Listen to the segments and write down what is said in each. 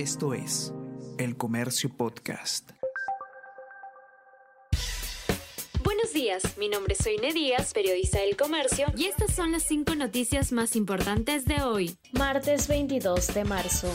Esto es El Comercio Podcast. Buenos días, mi nombre es Soine Díaz, periodista del Comercio, y estas son las cinco noticias más importantes de hoy, martes 22 de marzo.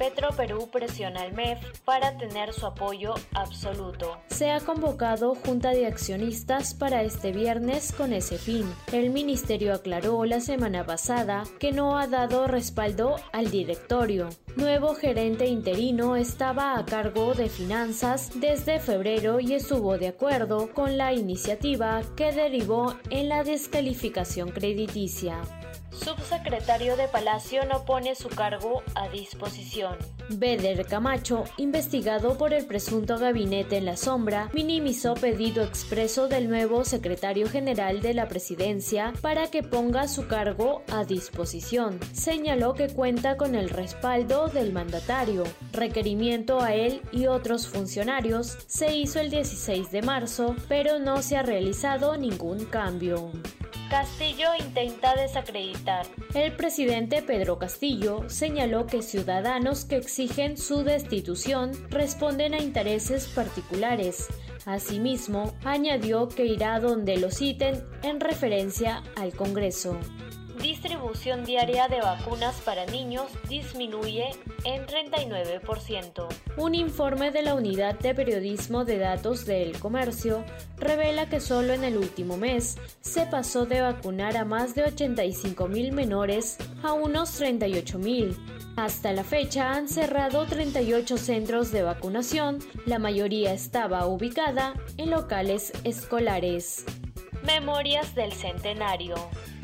Petro Perú presiona al MEF para tener su apoyo absoluto. Se ha convocado junta de accionistas para este viernes con ese fin. El ministerio aclaró la semana pasada que no ha dado respaldo al directorio. Nuevo gerente interino estaba a cargo de finanzas desde febrero y estuvo de acuerdo con la iniciativa que derivó en la descalificación crediticia. Subsecretario de Palacio no pone su cargo a disposición. Beder Camacho, investigado por el presunto gabinete en la sombra, minimizó pedido expreso del nuevo secretario general de la presidencia para que ponga su cargo a disposición. Señaló que cuenta con el respaldo del mandatario. Requerimiento a él y otros funcionarios se hizo el 16 de marzo, pero no se ha realizado ningún cambio. Castillo intenta desacreditar. El presidente Pedro Castillo señaló que ciudadanos que exigen su destitución responden a intereses particulares. Asimismo, añadió que irá donde lo citen en referencia al Congreso distribución diaria de vacunas para niños disminuye en 39%. Un informe de la Unidad de Periodismo de Datos del Comercio revela que solo en el último mes se pasó de vacunar a más de 85 mil menores a unos 38 mil. Hasta la fecha han cerrado 38 centros de vacunación, la mayoría estaba ubicada en locales escolares. Memorias del Centenario.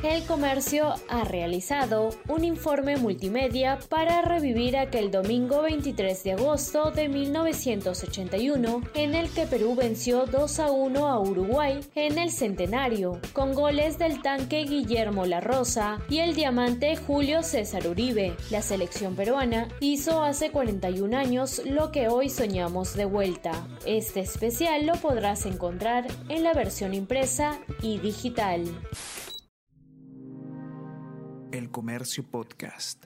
El comercio ha realizado un informe multimedia para revivir aquel domingo 23 de agosto de 1981 en el que Perú venció 2 a 1 a Uruguay en el centenario, con goles del tanque Guillermo La Rosa y el diamante Julio César Uribe. La selección peruana hizo hace 41 años lo que hoy soñamos de vuelta. Este especial lo podrás encontrar en la versión impresa y digital. El Comercio Podcast.